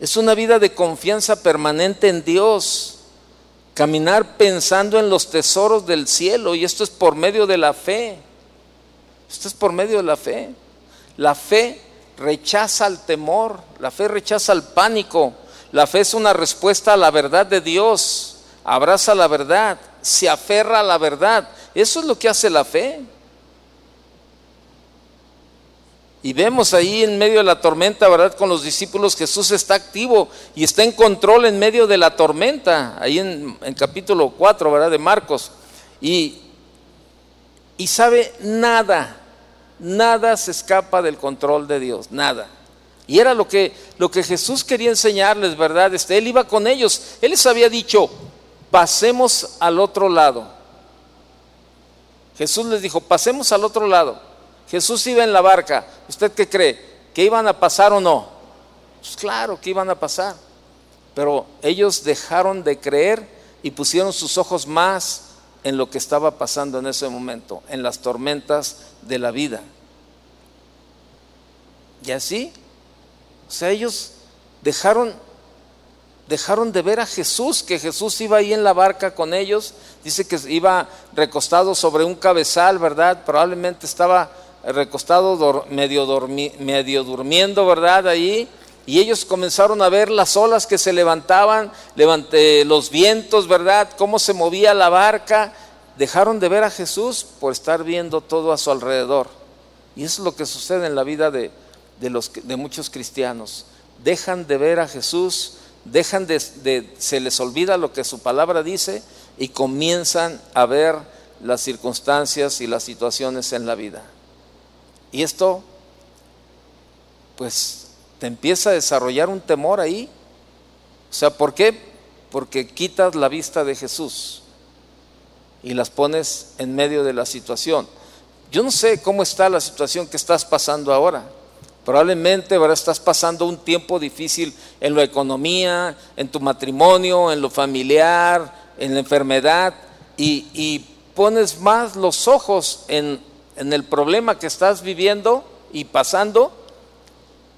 Es una vida de confianza permanente en Dios. Caminar pensando en los tesoros del cielo y esto es por medio de la fe. Esto es por medio de la fe. La fe rechaza el temor, la fe rechaza el pánico. La fe es una respuesta a la verdad de Dios. Abraza la verdad, se aferra a la verdad. Eso es lo que hace la fe. Y vemos ahí en medio de la tormenta, ¿verdad? Con los discípulos Jesús está activo y está en control en medio de la tormenta, ahí en, capítulo 4, ¿verdad? De Marcos. Y, y sabe nada, nada se escapa del control de Dios, nada. Y era lo que, lo que Jesús quería enseñarles, ¿verdad? Este, él iba con ellos, él les había dicho, pasemos al otro lado. Jesús les dijo, pasemos al otro lado. Jesús iba en la barca. ¿Usted qué cree? ¿Que iban a pasar o no? Pues claro que iban a pasar. Pero ellos dejaron de creer y pusieron sus ojos más en lo que estaba pasando en ese momento, en las tormentas de la vida. Y así, o sea, ellos dejaron dejaron de ver a Jesús, que Jesús iba ahí en la barca con ellos, dice que iba recostado sobre un cabezal, ¿verdad? Probablemente estaba recostado medio, medio durmiendo, ¿verdad? Ahí. Y ellos comenzaron a ver las olas que se levantaban, levanté, los vientos, ¿verdad? Cómo se movía la barca. Dejaron de ver a Jesús por estar viendo todo a su alrededor. Y eso es lo que sucede en la vida de, los, de muchos cristianos. Dejan de ver a Jesús, dejan de, se les olvida lo que su palabra dice y comienzan a ver las circunstancias y las situaciones en la vida. Y esto, pues, te empieza a desarrollar un temor ahí. O sea, ¿por qué? Porque quitas la vista de Jesús y las pones en medio de la situación. Yo no sé cómo está la situación que estás pasando ahora. Probablemente ahora estás pasando un tiempo difícil en la economía, en tu matrimonio, en lo familiar, en la enfermedad, y pones más los ojos en en el problema que estás viviendo y pasando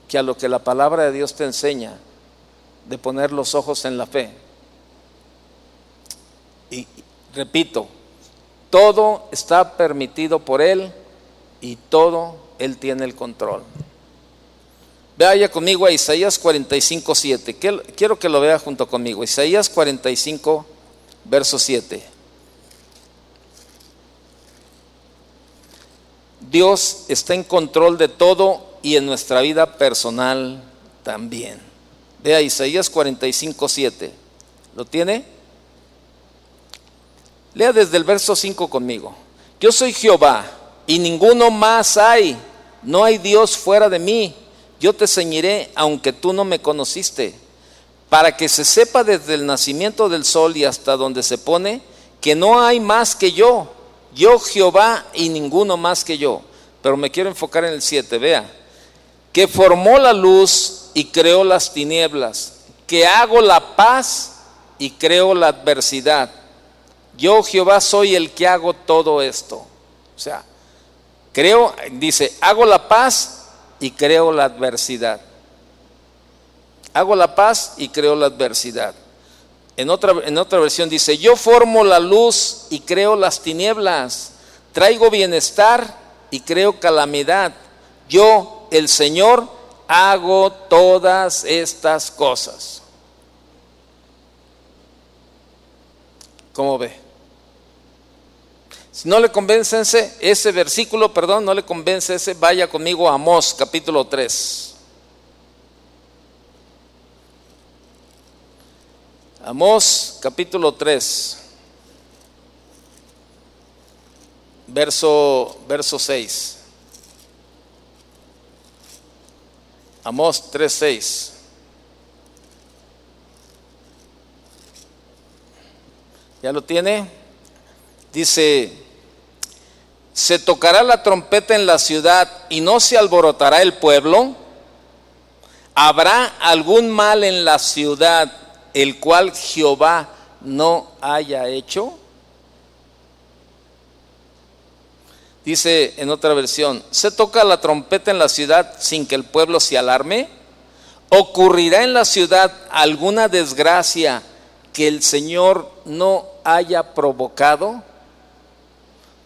que a lo que la palabra de Dios te enseña, de poner los ojos en la fe. Y repito, todo está permitido por Él y todo Él tiene el control. Vaya conmigo a Isaías 45, 7. Quiero que lo vea junto conmigo. Isaías 45, verso 7. Dios está en control de todo y en nuestra vida personal también. Vea Isaías 45, 7. ¿Lo tiene? Lea desde el verso 5 conmigo. Yo soy Jehová y ninguno más hay. No hay Dios fuera de mí. Yo te ceñiré aunque tú no me conociste. Para que se sepa desde el nacimiento del sol y hasta donde se pone que no hay más que yo yo Jehová y ninguno más que yo. Pero me quiero enfocar en el 7, vea. Que formó la luz y creó las tinieblas. Que hago la paz y creo la adversidad. Yo Jehová soy el que hago todo esto. O sea, creo, dice, hago la paz y creo la adversidad. Hago la paz y creo la adversidad. En otra, en otra versión dice, yo formo la luz y creo las tinieblas, traigo bienestar y creo calamidad. Yo, el Señor, hago todas estas cosas. ¿Cómo ve? Si no le convence ese, versículo, perdón, no le convence ese, vaya conmigo a Amós capítulo 3. Amós capítulo 3, verso, verso 6. Amós 3, 6. ¿Ya lo tiene? Dice, se tocará la trompeta en la ciudad y no se alborotará el pueblo. ¿Habrá algún mal en la ciudad el cual Jehová no haya hecho? Dice en otra versión, ¿se toca la trompeta en la ciudad sin que el pueblo se alarme? ¿Ocurrirá en la ciudad alguna desgracia que el Señor no haya provocado?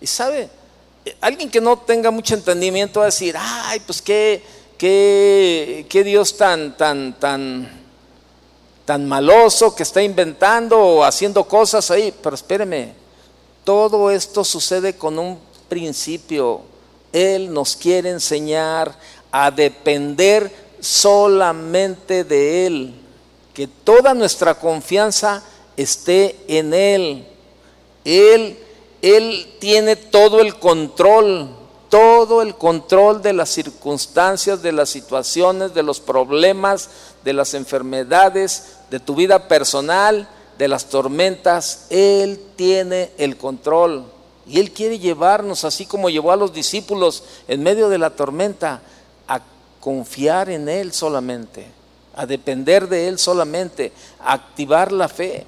Y sabe, alguien que no tenga mucho entendimiento va a decir, ay, pues qué, qué, qué Dios tan, tan, tan, tan maloso que está inventando o haciendo cosas ahí. Pero espéreme, todo esto sucede con un principio. Él nos quiere enseñar a depender solamente de Él, que toda nuestra confianza esté en Él. Él, Él tiene todo el control, todo el control de las circunstancias, de las situaciones, de los problemas, de las enfermedades, de tu vida personal, de las tormentas. Él tiene el control. Y Él quiere llevarnos, así como llevó a los discípulos en medio de la tormenta, a confiar en Él solamente, a depender de Él solamente, a activar la fe.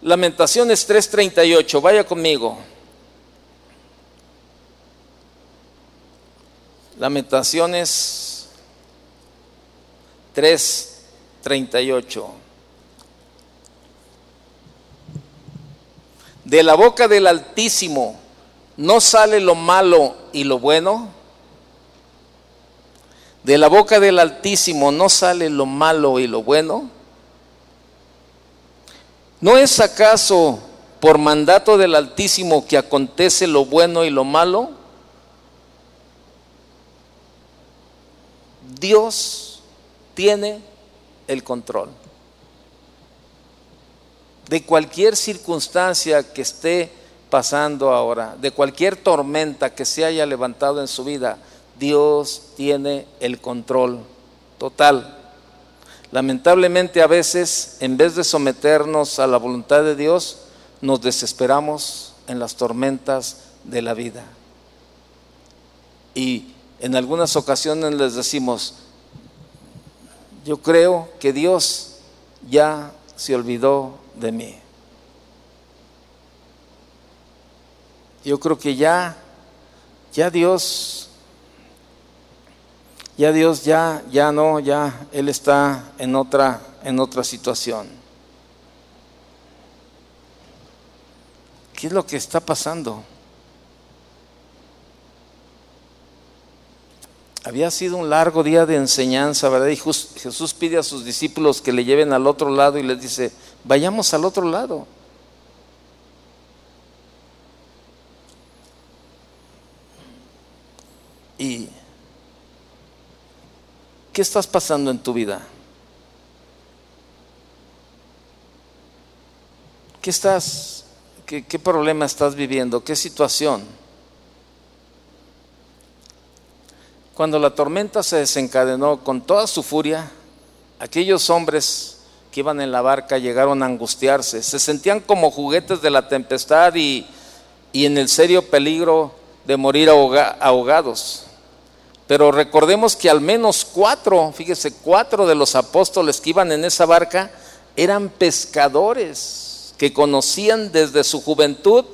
Lamentaciones 3:38, vaya conmigo. Lamentaciones 3:38. De la boca del Altísimo no sale lo malo y lo bueno. De la boca del Altísimo no sale lo malo y lo bueno. ¿No es acaso por mandato del Altísimo que acontece lo bueno y lo malo? Dios tiene el control de cualquier circunstancia que esté pasando ahora, de cualquier tormenta que se haya levantado en su vida, Dios tiene el control total. Lamentablemente a veces, en vez de someternos a la voluntad de Dios, nos desesperamos en las tormentas de la vida. Y en algunas ocasiones les decimos, yo creo que Dios ya se olvidó de mí. Yo creo que ya, ya Dios, ya Dios ya, ya no, ya Él está en otra, en otra situación. ¿Qué es lo que está pasando? Había sido un largo día de enseñanza, ¿verdad? Y Jesús pide a sus discípulos que le lleven al otro lado y les dice, vayamos al otro lado. ¿Y qué estás pasando en tu vida? ¿Qué estás, qué, qué problema estás viviendo? ¿Qué situación? Cuando la tormenta se desencadenó con toda su furia, aquellos hombres que iban en la barca llegaron a angustiarse, se sentían como juguetes de la tempestad y, en el serio peligro de morir ahogados. Pero recordemos que al menos cuatro, fíjese, cuatro de los apóstoles que iban en esa barca eran pescadores que conocían desde su juventud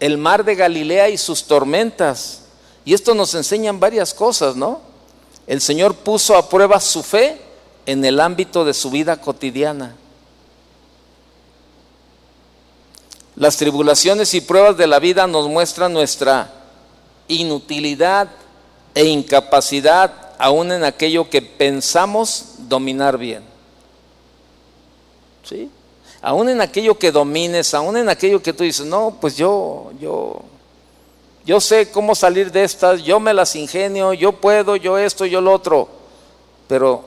el mar de Galilea y sus tormentas. Y esto nos enseñan varias cosas, ¿no? El Señor puso a prueba su fe en el ámbito de su vida cotidiana. Las tribulaciones y pruebas de la vida nos muestran nuestra inutilidad e incapacidad aún en aquello que pensamos dominar bien. ¿Sí? Aún en aquello que domines, aún en aquello que tú dices, no, pues yo, yo, yo sé cómo salir de estas, yo me las ingenio, yo puedo, yo esto, yo lo otro. Pero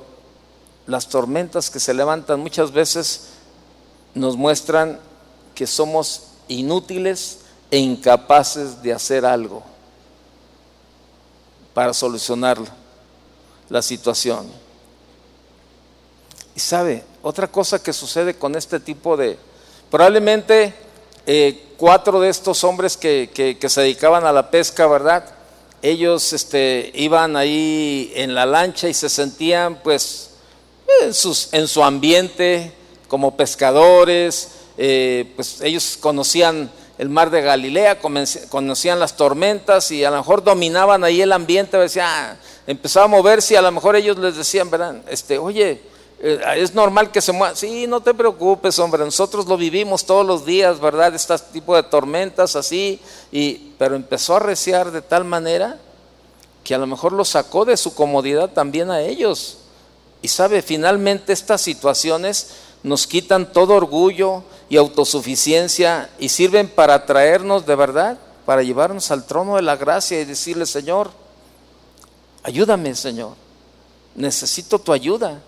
las tormentas que se levantan muchas veces nos muestran que somos inútiles e incapaces de hacer algo para solucionar la situación. Y sabe, otra cosa que sucede con este tipo de, probablemente eh, cuatro de estos hombres que, se dedicaban a la pesca, ¿verdad? Ellos este, iban ahí en la lancha y se sentían pues en, sus, en su ambiente como pescadores, eh, pues ellos conocían el mar de Galilea, conocían las tormentas y a lo mejor dominaban ahí el ambiente, decía, ah, empezaba a moverse y a lo mejor ellos les decían, ¿verdad? Este, oye, es normal que se mueva. Sí, no te preocupes, hombre, nosotros lo vivimos todos los días, ¿verdad? Este tipo de tormentas así, y, pero empezó a reciar de tal manera que a lo mejor lo sacó de su comodidad también a ellos. Y sabe, finalmente estas situaciones nos quitan todo orgullo y autosuficiencia y sirven para traernos de verdad, para llevarnos al trono de la gracia y decirle, Señor, ayúdame, Señor, necesito tu ayuda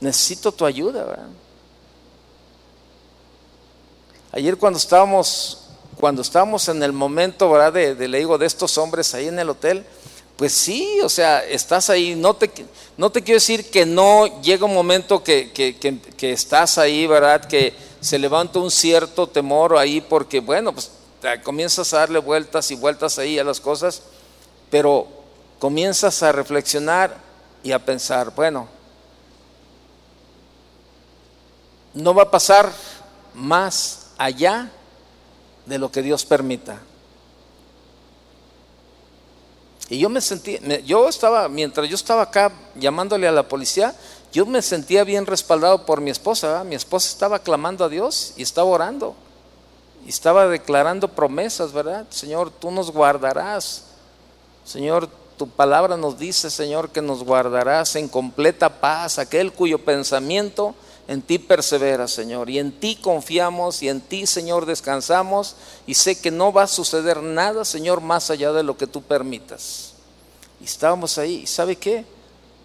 necesito tu ayuda. Ayer cuando estábamos, cuando estábamos en el momento, ¿verdad? De, digo, de estos hombres ahí en el hotel, pues sí, o sea, estás ahí, no te, no te quiero decir que no llega un momento que, que, estás ahí, ¿verdad? Que se levanta un cierto temor ahí porque, bueno, pues comienzas a darle vueltas y vueltas ahí a las cosas, pero comienzas a reflexionar y a pensar, bueno, no va a pasar más allá de lo que Dios permita. Y yo me sentí, yo estaba, mientras yo estaba acá llamándole a la policía, yo me sentía bien respaldado por mi esposa. Mi esposa estaba clamando a Dios y estaba orando. Y estaba declarando promesas, ¿verdad? Señor, tú nos guardarás. Señor, tu palabra nos dice, Señor, que nos guardarás en completa paz, aquel cuyo pensamiento en ti persevera, Señor, y en ti confiamos y en ti, Señor, descansamos y sé que no va a suceder nada, Señor, más allá de lo que tú permitas. Y estábamos ahí, ¿y sabe qué?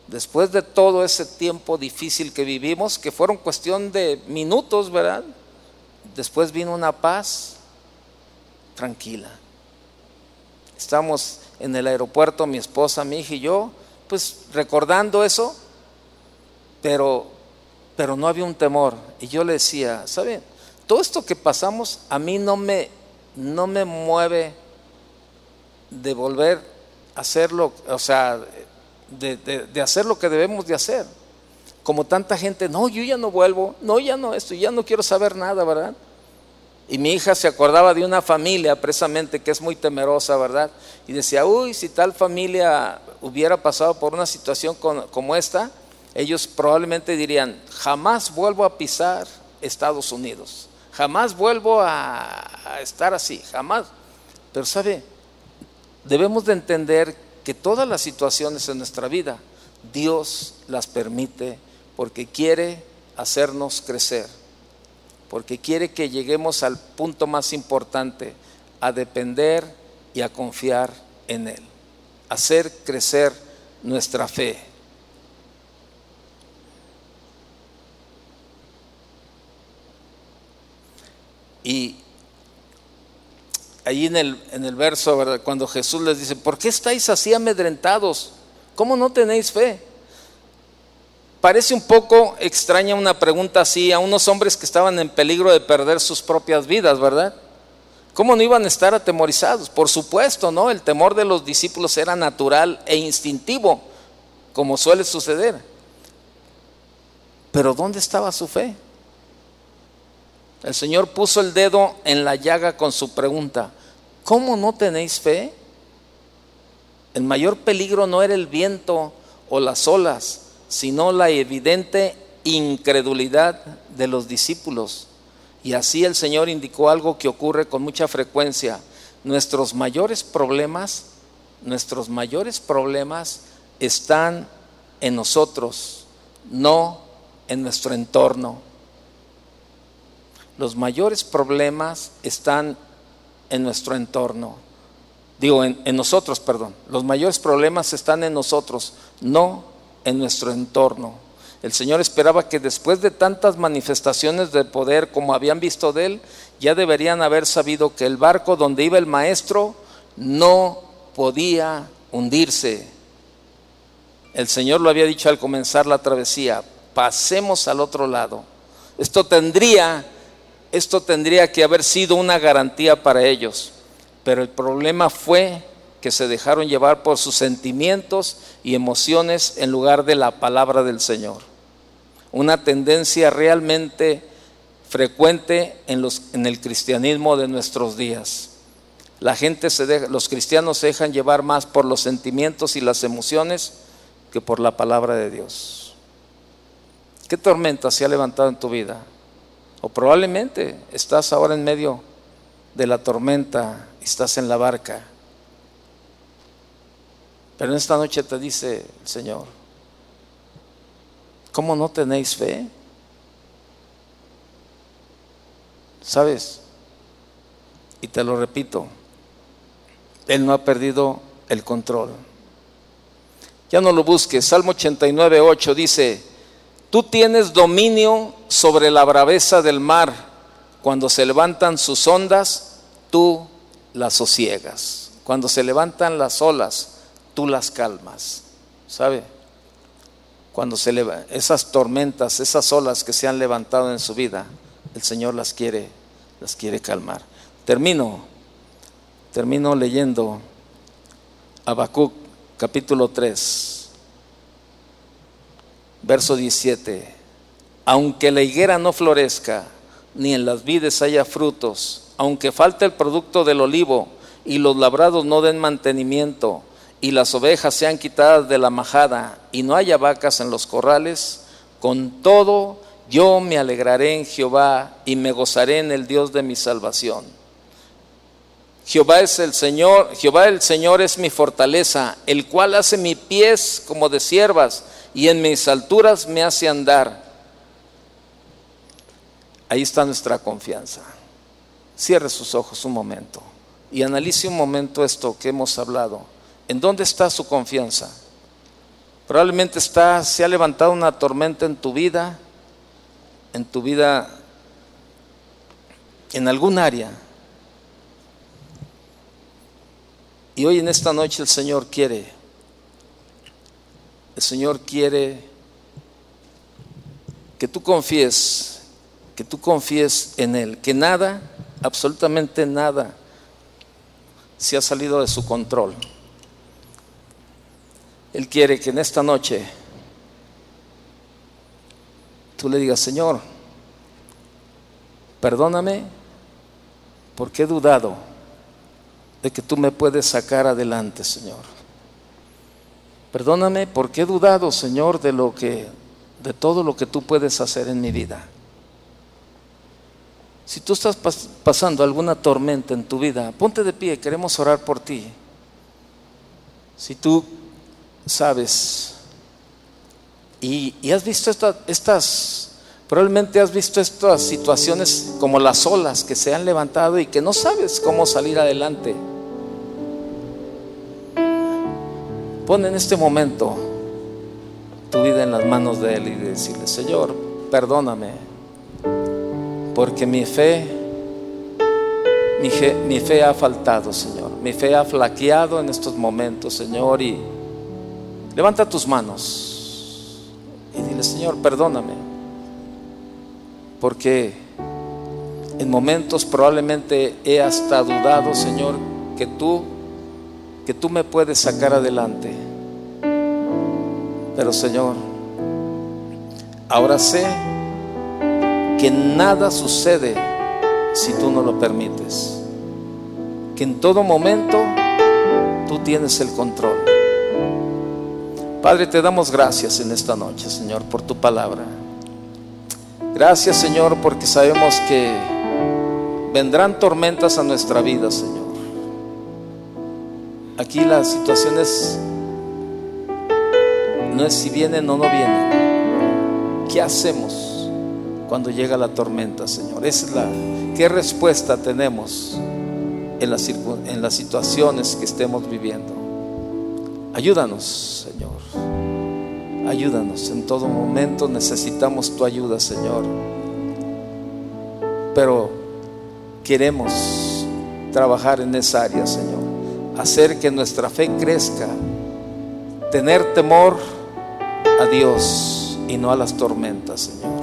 Después de todo ese tiempo difícil que vivimos, que fueron cuestión de minutos, ¿verdad? Después vino una paz tranquila. Estamos en el aeropuerto, mi esposa, mi hija y yo, pues recordando eso, pero pero no había un temor. Y yo le decía, ¿sabe? Todo esto que pasamos a mí no me, no me mueve de volver a hacerlo, o sea, de, de, hacer lo que debemos de hacer. Como tanta gente, no, yo ya no vuelvo, no, ya no esto, ya no quiero saber nada, ¿verdad? Y mi hija se acordaba de una familia precisamente que es muy temerosa, ¿verdad? Y decía, uy, si tal familia hubiera pasado por una situación como esta, ellos probablemente dirían, jamás vuelvo a pisar Estados Unidos, jamás vuelvo a, estar así, jamás. Pero sabe, debemos de entender que todas las situaciones en nuestra vida, Dios las permite porque quiere hacernos crecer, porque quiere que lleguemos al punto más importante, a depender y a confiar en Él, hacer crecer nuestra fe. Y ahí en el, en el verso, cuando Jesús les dice, ¿por qué estáis así amedrentados? ¿Cómo no tenéis fe? Parece un poco extraña una pregunta así a unos hombres que estaban en peligro de perder sus propias vidas, ¿verdad? ¿Cómo no iban a estar atemorizados? Por supuesto, ¿no? El temor de los discípulos era natural e instintivo, como suele suceder. Pero ¿dónde estaba su fe? El Señor puso el dedo en la llaga con su pregunta, ¿cómo no tenéis fe? El mayor peligro no era el viento o las olas, sino la evidente incredulidad de los discípulos. Y así el Señor indicó algo que ocurre con mucha frecuencia. Nuestros mayores problemas, nuestros mayores problemas están en nosotros, no en nuestro entorno. Los mayores problemas están en nuestro entorno. Digo, en, nosotros, perdón. Los mayores problemas están en nosotros, no en nuestro entorno. El Señor esperaba que después de tantas manifestaciones de poder como habían visto de Él, ya deberían haber sabido que el barco donde iba el Maestro no podía hundirse. El Señor lo había dicho al comenzar la travesía, pasemos al otro lado. Esto tendría esto tendría que haber sido una garantía para ellos, pero el problema fue que se dejaron llevar por sus sentimientos y emociones en lugar de la palabra del Señor. Una tendencia realmente frecuente en, el cristianismo de nuestros días. La gente se deja, los cristianos se dejan llevar más por los sentimientos y las emociones que por la palabra de Dios. ¿Qué tormenta se ha levantado en tu vida? O probablemente estás ahora en medio de la tormenta, estás en la barca. Pero en esta noche te dice el Señor, ¿cómo no tenéis fe? ¿Sabes? Y te lo repito, Él no ha perdido el control. Ya no lo busques. Salmo 89, 8 dice, tú tienes dominio sobre la braveza del mar. Cuando se levantan sus ondas, tú las sosiegas. Cuando se levantan las olas, tú las calmas. ¿Sabe? Cuando se levantan esas tormentas, esas olas que se han levantado en su vida, el Señor las quiere, las quiere calmar. Termino, termino leyendo Habacuc capítulo 3, verso 17. Aunque la higuera no florezca, ni en las vides haya frutos, aunque falte el producto del olivo y los labrados no den mantenimiento, y las ovejas sean quitadas de la majada y no haya vacas en los corrales, con todo yo me alegraré en Jehová y me gozaré en el Dios de mi salvación. Jehová es el Señor, Jehová el Señor es mi fortaleza, el cual hace mis pies como de siervas y en mis alturas me hace andar. Ahí está nuestra confianza. Cierre sus ojos un momento y analice un momento esto que hemos hablado. ¿En dónde está su confianza? Probablemente está, se ha levantado una tormenta en tu vida, en tu vida, en algún área Y hoy en esta noche el Señor quiere, el Señor quiere que tú confíes, que tú confíes en Él, que nada, absolutamente nada, se ha salido de su control. Él quiere que en esta noche tú le digas, Señor, perdóname porque he dudado de que tú me puedes sacar adelante, Señor. Perdóname porque he dudado, Señor, de lo que de todo lo que tú puedes hacer en mi vida. Si tú estás pasando alguna tormenta en tu vida, ponte de pie, queremos orar por ti. Si tú sabes y, has visto estas, probablemente has visto estas situaciones como las olas que se han levantado y que no sabes cómo salir adelante. Pon en este momento tu vida en las manos de Él y decirle, Señor, perdóname, porque mi fe, mi fe, mi fe ha faltado, Señor. Mi fe ha flaqueado en estos momentos, Señor. Y levanta tus manos y dile, Señor, perdóname, porque en momentos probablemente he hasta dudado, Señor, que tú que tú me puedes sacar adelante. Pero Señor, ahora sé que nada sucede si tú no lo permites. Que en todo momento tú tienes el control. Padre, te damos gracias en esta noche, Señor, por tu palabra. Gracias, Señor, porque sabemos que vendrán tormentas a nuestra vida, Señor. Aquí la situación es, no es si vienen o no vienen. ¿Qué hacemos cuando llega la tormenta, Señor? es la, ¿qué respuesta tenemos en las, en las situaciones que estemos viviendo? Ayúdanos, Señor. Ayúdanos. En todo momento necesitamos tu ayuda, Señor. Pero queremos trabajar en esa área, Señor hacer que nuestra fe crezca, tener temor a Dios y no a las tormentas, Señor.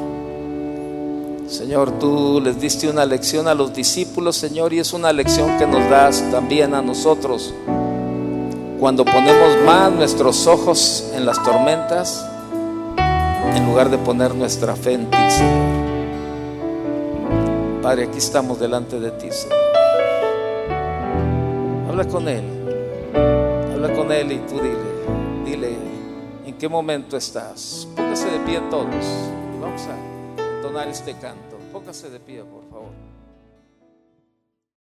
Señor, tú les diste una lección a los discípulos, Señor, y es una lección que nos das también a nosotros. Cuando ponemos más nuestros ojos en las tormentas, en lugar de poner nuestra fe en ti, Señor. Padre, aquí estamos delante de ti, Señor. Habla con Él. Habla con Él y tú dile, dile, ¿En qué momento estás? Póngase de pie todos. Vamos a entonar este canto. Póngase de pie, por.